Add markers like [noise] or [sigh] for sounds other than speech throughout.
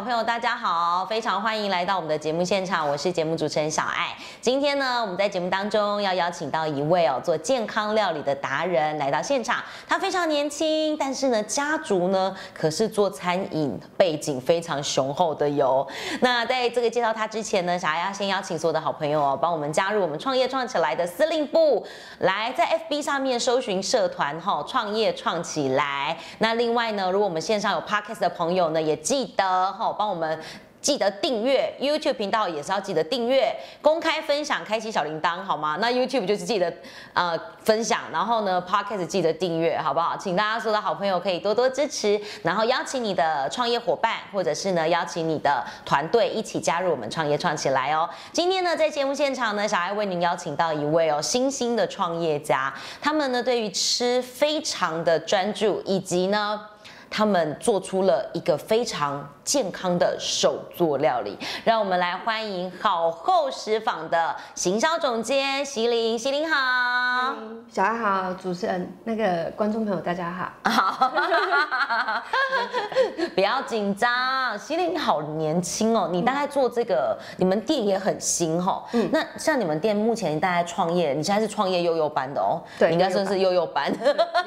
朋友，大家好，非常欢迎来到我们的节目现场，我是节目主持人小爱。今天呢，我们在节目当中要邀请到一位哦做健康料理的达人来到现场，他非常年轻，但是呢，家族呢可是做餐饮背景非常雄厚的哟。那在这个介绍他之前呢，小爱要先邀请所有的好朋友哦，帮我们加入我们创业创起来的司令部，来在 FB 上面搜寻社团哈，创业创起来。那另外呢，如果我们线上有 Podcast 的朋友呢，也记得哈，帮我们。记得订阅 YouTube 频道也是要记得订阅，公开分享，开启小铃铛，好吗？那 YouTube 就是记得呃分享，然后呢 Podcast 记得订阅，好不好？请大家所有的好朋友可以多多支持，然后邀请你的创业伙伴，或者是呢邀请你的团队一起加入我们创业创起来哦。今天呢在节目现场呢，小爱为您邀请到一位哦新兴的创业家，他们呢对于吃非常的专注，以及呢他们做出了一个非常。健康的手作料理，让我们来欢迎好厚食坊的行销总监席琳。席琳好，小爱好，主持人那个观众朋友大家好。好，[laughs] 不要紧张。席琳好年轻哦，你大概做这个，你们店也很新哦。嗯，那像你们店目前大概创业，你现在是创业幼幼班的哦。对，应该算是幼幼班。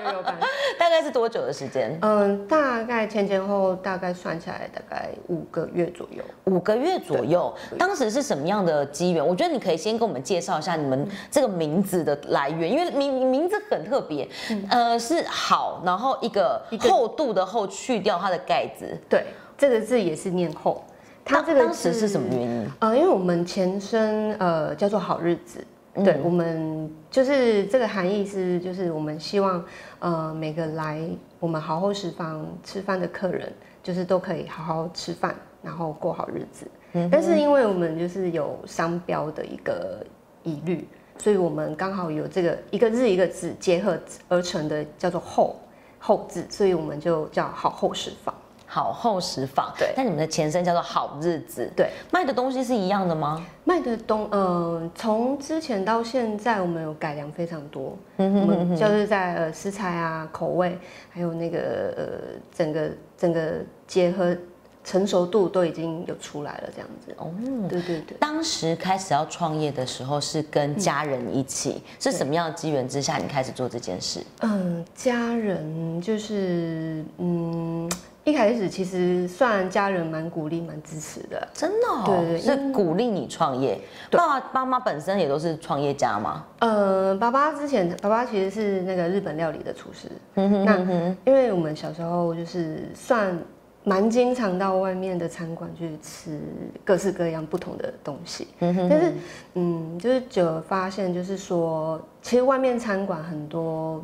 幼幼 [laughs] 班，大概是多久的时间？嗯，大概前前后大概算起来大概。在五个月左右，五个月左右，当时是什么样的机缘？我觉得你可以先跟我们介绍一下你们这个名字的来源，因为名名字很特别，呃，是好，然后一个厚度的厚，去掉它的盖子，对，这个字也是念厚。它这个当时是什么原因？呃，因为我们前身呃叫做好日子，对我们就是这个含义是，就是我们希望呃每个来我们好后食坊吃饭的客人。就是都可以好好吃饭，然后过好日子。嗯，但是因为我们就是有商标的一个疑虑，所以我们刚好有这个一个日一个字结合而成的叫做后后字，所以我们就叫好后食坊。好厚实坊，对。但你们的前身叫做好日子，对。卖的东西是一样的吗？卖的东，呃，从之前到现在，我们有改良非常多。嗯哼，我们就是在呃食材啊、口味，还有那个呃整个整个结合成熟度都已经有出来了，这样子。哦，对对对。当时开始要创业的时候，是跟家人一起，是什么样的机缘之下，你开始做这件事？嗯，家人就是嗯。一开始其实算家人蛮鼓励、蛮支持的，真的，对对，是鼓励你创业。爸爸、妈妈本身也都是创业家吗？呃，爸爸之前，爸爸其实是那个日本料理的厨师。那因为我们小时候就是算蛮经常到外面的餐馆去吃各式各样不同的东西。但是，嗯，就是就发现就是说，其实外面餐馆很多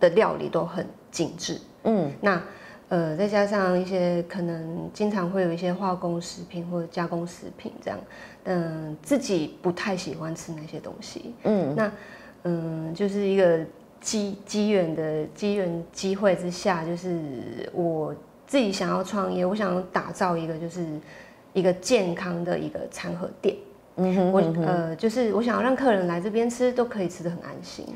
的料理都很精致。嗯，那。呃，再加上一些可能经常会有一些化工食品或者加工食品这样，嗯，自己不太喜欢吃那些东西。嗯，那嗯，就是一个机机缘的机缘机会之下，就是我自己想要创业，我想要打造一个就是一个健康的一个餐盒店。嗯哼，我呃，就是我想要让客人来这边吃都可以吃的很安心。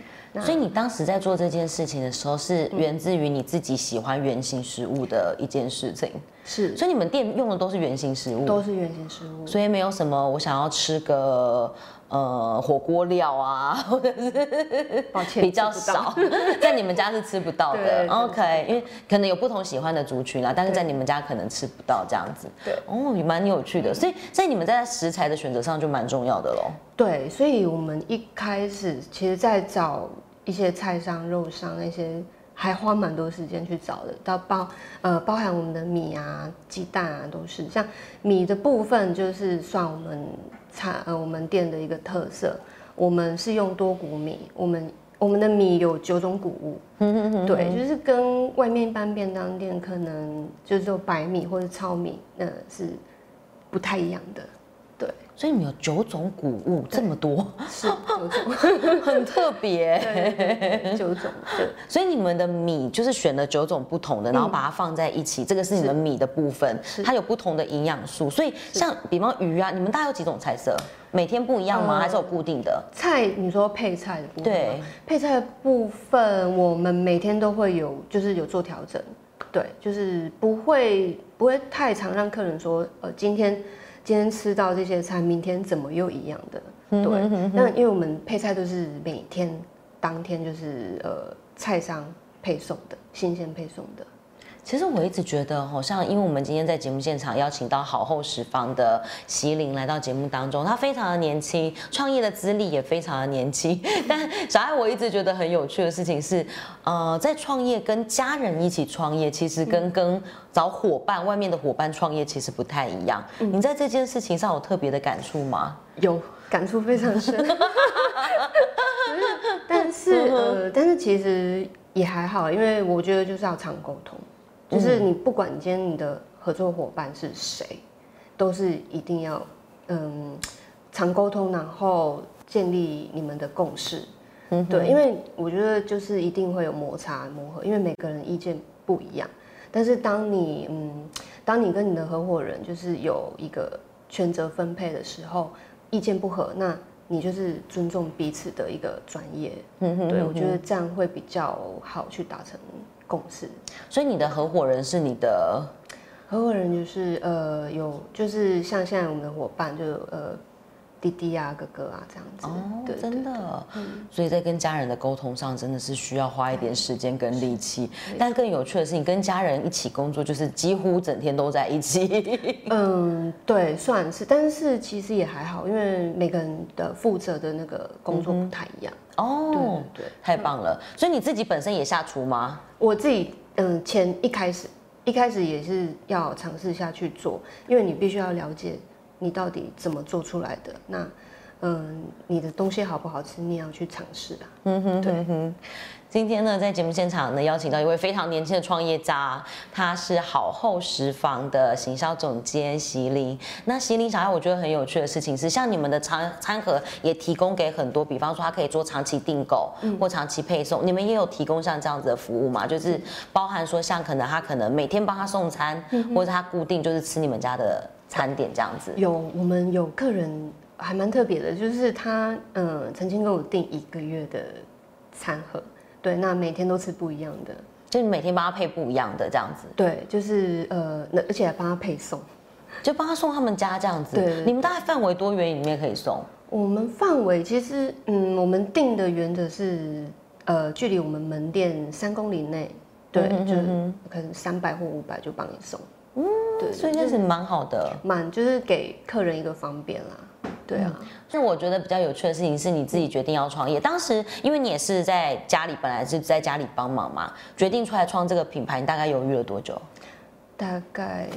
所以你当时在做这件事情的时候，是源自于你自己喜欢圆形食物的一件事情。是，所以你们店用的都是圆形食物，都是圆形食物。所以没有什么我想要吃个呃火锅料啊，或者是抱歉比较少，[laughs] 在你们家是吃不到的。OK，因为可能有不同喜欢的族群啦，但是在你们家可能吃不到这样子。对，哦，也蛮有趣的。所以所以你们在食材的选择上就蛮重要的喽。对，所以我们一开始其实，在找。一些菜商、肉商那些还花蛮多时间去找的，到包呃包含我们的米啊、鸡蛋啊，都是像米的部分，就是算我们餐呃我们店的一个特色。我们是用多谷米，我们我们的米有九种谷物，对，就是跟外面一般便当店可能就是说白米或者糙米，那是不太一样的。所以你们有九种谷物，这么多，是九种，[laughs] 很特别。九种，对。所以你们的米就是选了九种不同的，然后把它放在一起，这个是你们米的部分，它有不同的营养素。所以像比方鱼啊，你们大概有几种菜色？每天不一样吗？还是有固定的菜？你说配菜的部分，对，配菜的部分我们每天都会有，就是有做调整。对，就是不会不会太常让客人说，呃，今天今天吃到这些菜，明天怎么又一样的？对，那因为我们配菜都是每天当天就是呃菜商配送的，新鲜配送的。其实我一直觉得，好像因为我们今天在节目现场邀请到好后十方的席琳来到节目当中，她非常的年轻，创业的资历也非常的年轻。[laughs] 但小爱，我一直觉得很有趣的事情是，呃，在创业跟家人一起创业，其实跟跟找伙伴、外面的伙伴创业其实不太一样。你在这件事情上有特别的感触吗？有感触非常深。[laughs] [laughs] 但是呃，但是其实也还好，因为我觉得就是要常沟通。就是你不管今天你的合作伙伴是谁，都是一定要嗯常沟通，然后建立你们的共识。嗯，对，因为我觉得就是一定会有摩擦磨合，因为每个人意见不一样。但是当你嗯当你跟你的合伙人就是有一个权责分配的时候，意见不合，那你就是尊重彼此的一个专业。嗯哼，对我觉得这样会比较好去达成。共识，所以你的合伙人是你的？合伙人，就是呃有就是像现在我们的伙伴，就呃弟弟啊、哥哥啊这样子。哦，真的，所以在跟家人的沟通上，真的是需要花一点时间跟力气。但更有趣的是，你跟家人一起工作，就是几乎整天都在一起。[laughs] 嗯，对，算是，但是其实也还好，因为每个人的负责的那个工作不太一样。哦，对，太棒了。所以你自己本身也下厨吗？我自己，嗯，前一开始，一开始也是要尝试下去做，因为你必须要了解你到底怎么做出来的。那，嗯，你的东西好不好吃，你也要去尝试啊。嗯哼，对。今天呢，在节目现场呢，邀请到一位非常年轻的创业家，他是好后食坊的行销总监席琳。那席琳小爱，我觉得很有趣的事情是，像你们的餐餐盒也提供给很多，比方说他可以做长期订购或长期配送，你们也有提供像这样子的服务嘛？就是包含说，像可能他可能每天帮他送餐，或者他固定就是吃你们家的餐点这样子。有，我们有客人还蛮特别的，就是他嗯曾经跟我订一个月的餐盒。对，那每天都吃不一样的，就是每天帮他配不一样的这样子。对，就是呃，那而且还帮他配送，就帮他送他们家这样子。对，你们大概范围多远里面可以送？我们范围其实，嗯，我们定的原则是，呃，距离我们门店三公里内，对，就是可能三百或五百就帮你送。嗯，对，所以那是蛮好的，蛮就是给客人一个方便啦。对啊，那我觉得比较有趣的事情是你自己决定要创业。当时因为你也是在家里，本来是在家里帮忙嘛，决定出来创这个品牌，你大概犹豫了多久？大概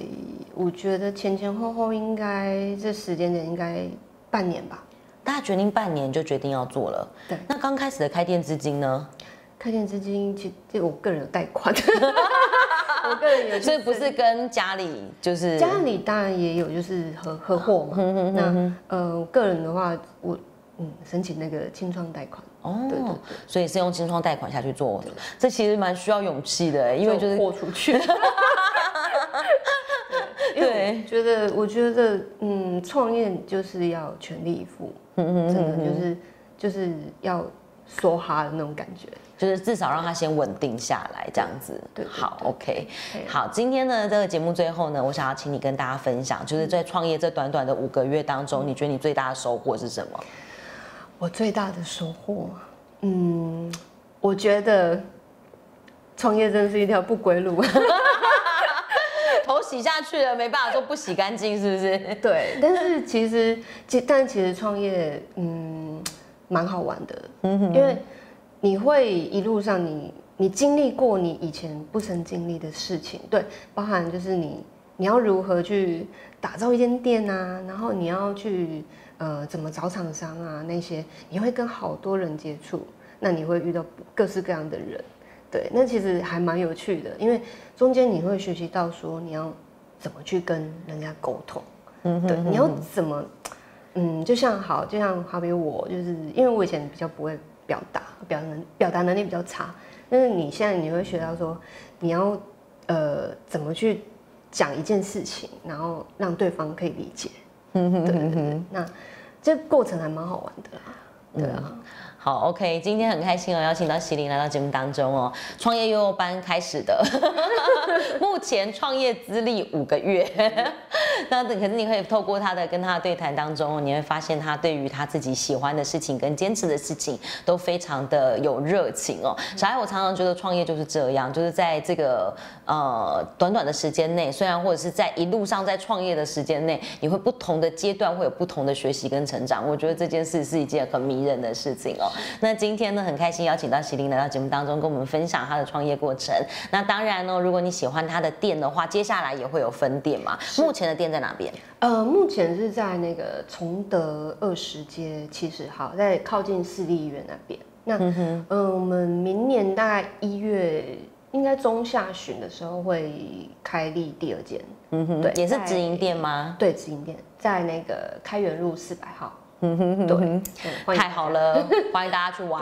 我觉得前前后后应该这时间点应该半年吧。大家决定半年就决定要做了。对。那刚开始的开店资金呢？开店资金其实我个人有贷款。[laughs] 我个人有，[laughs] 所以不是跟家里就是家里当然也有，就是合合伙嘛。那呃，个人的话，我嗯申请那个清创贷款哦，对对对，所以是用清创贷款下去做的。这其实蛮需要勇气的，因为就是豁出去。[laughs] 对，觉得我觉得嗯，创业就是要全力以赴，真的就是就是要梭哈的那种感觉。就是至少让他先稳定下来，这样子。对，好，OK，好。今天呢，这个节目最后呢，我想要请你跟大家分享，就是在创业这短短的五个月当中，你觉得你最大的收获是什么？我最大的收获，嗯，我觉得创业真的是一条不归路，[laughs] 头洗下去了，没办法说不洗干净，是不是？对，但是其实，其但其实创业，嗯，蛮好玩的，嗯哼，因为。你会一路上，你你经历过你以前不曾经历的事情，对，包含就是你你要如何去打造一间店啊，然后你要去呃怎么找厂商啊那些，你会跟好多人接触，那你会遇到各式各样的人，对，那其实还蛮有趣的，因为中间你会学习到说你要怎么去跟人家沟通，嗯，对，你要怎么，嗯，就像好，就像好比我就是因为我以前比较不会。表达表能表达能力比较差，但是你现在你会学到说，你要呃怎么去讲一件事情，然后让对方可以理解。嗯哼，对对对。那这过程还蛮好玩的。对啊。好，OK，今天很开心哦，邀请到席琳来到节目当中哦。创业幼幼班开始的，[laughs] 目前创业资历五个月。[laughs] 那可是你可以透过他的跟他的对谈当中，你会发现他对于他自己喜欢的事情跟坚持的事情都非常的有热情哦。小爱，我常常觉得创业就是这样，就是在这个呃短短的时间内，虽然或者是在一路上在创业的时间内，你会不同的阶段会有不同的学习跟成长。我觉得这件事是一件很迷人的事情哦。那今天呢，很开心邀请到席琳来到节目当中，跟我们分享他的创业过程。那当然呢，如果你喜欢他的店的话，接下来也会有分店嘛。目前的店在哪边？呃，目前是在那个崇德二十街七十号，在靠近市立医院那边。那嗯，我们明年大概一月，应该中下旬的时候会开立第二间。嗯哼，对，也是直营店吗？对，直营店在那个开元路四百号。嗯哼哼，对，太好了，欢迎大家 [laughs] 去玩。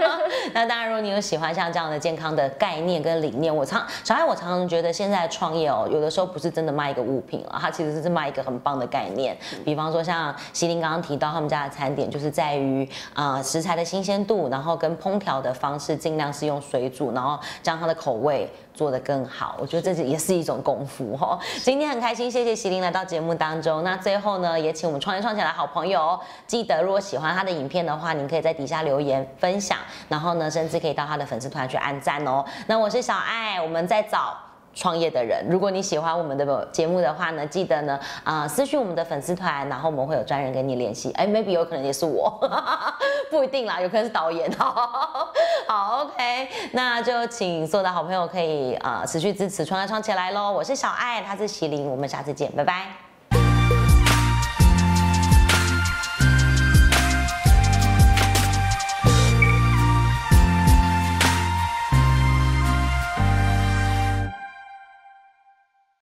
[laughs] 那当然，如果你有喜欢像这样的健康的概念跟理念，我常小爱，我常常觉得现在创业哦，有的时候不是真的卖一个物品了，它其实是卖一个很棒的概念。比方说像西林刚刚提到他们家的餐点，就是在于啊食材的新鲜度，然后跟烹调的方式尽量是用水煮，然后将它的口味。做得更好，我觉得这是也是一种功夫哈。今天很开心，谢谢席琳来到节目当中。那最后呢，也请我们创业创起来好朋友记得，如果喜欢他的影片的话，您可以在底下留言分享，然后呢，甚至可以到他的粉丝团去按赞哦。那我是小爱，我们再找。创业的人，如果你喜欢我们的节目的话呢，记得呢啊私讯我们的粉丝团，然后我们会有专人跟你联系。哎，maybe 有可能也是我，[laughs] 不一定啦，有可能是导演。[laughs] 好，OK，那就请所有的好朋友可以啊持续支持创业创起来喽。我是小爱，他是麒麟，我们下次见，拜拜。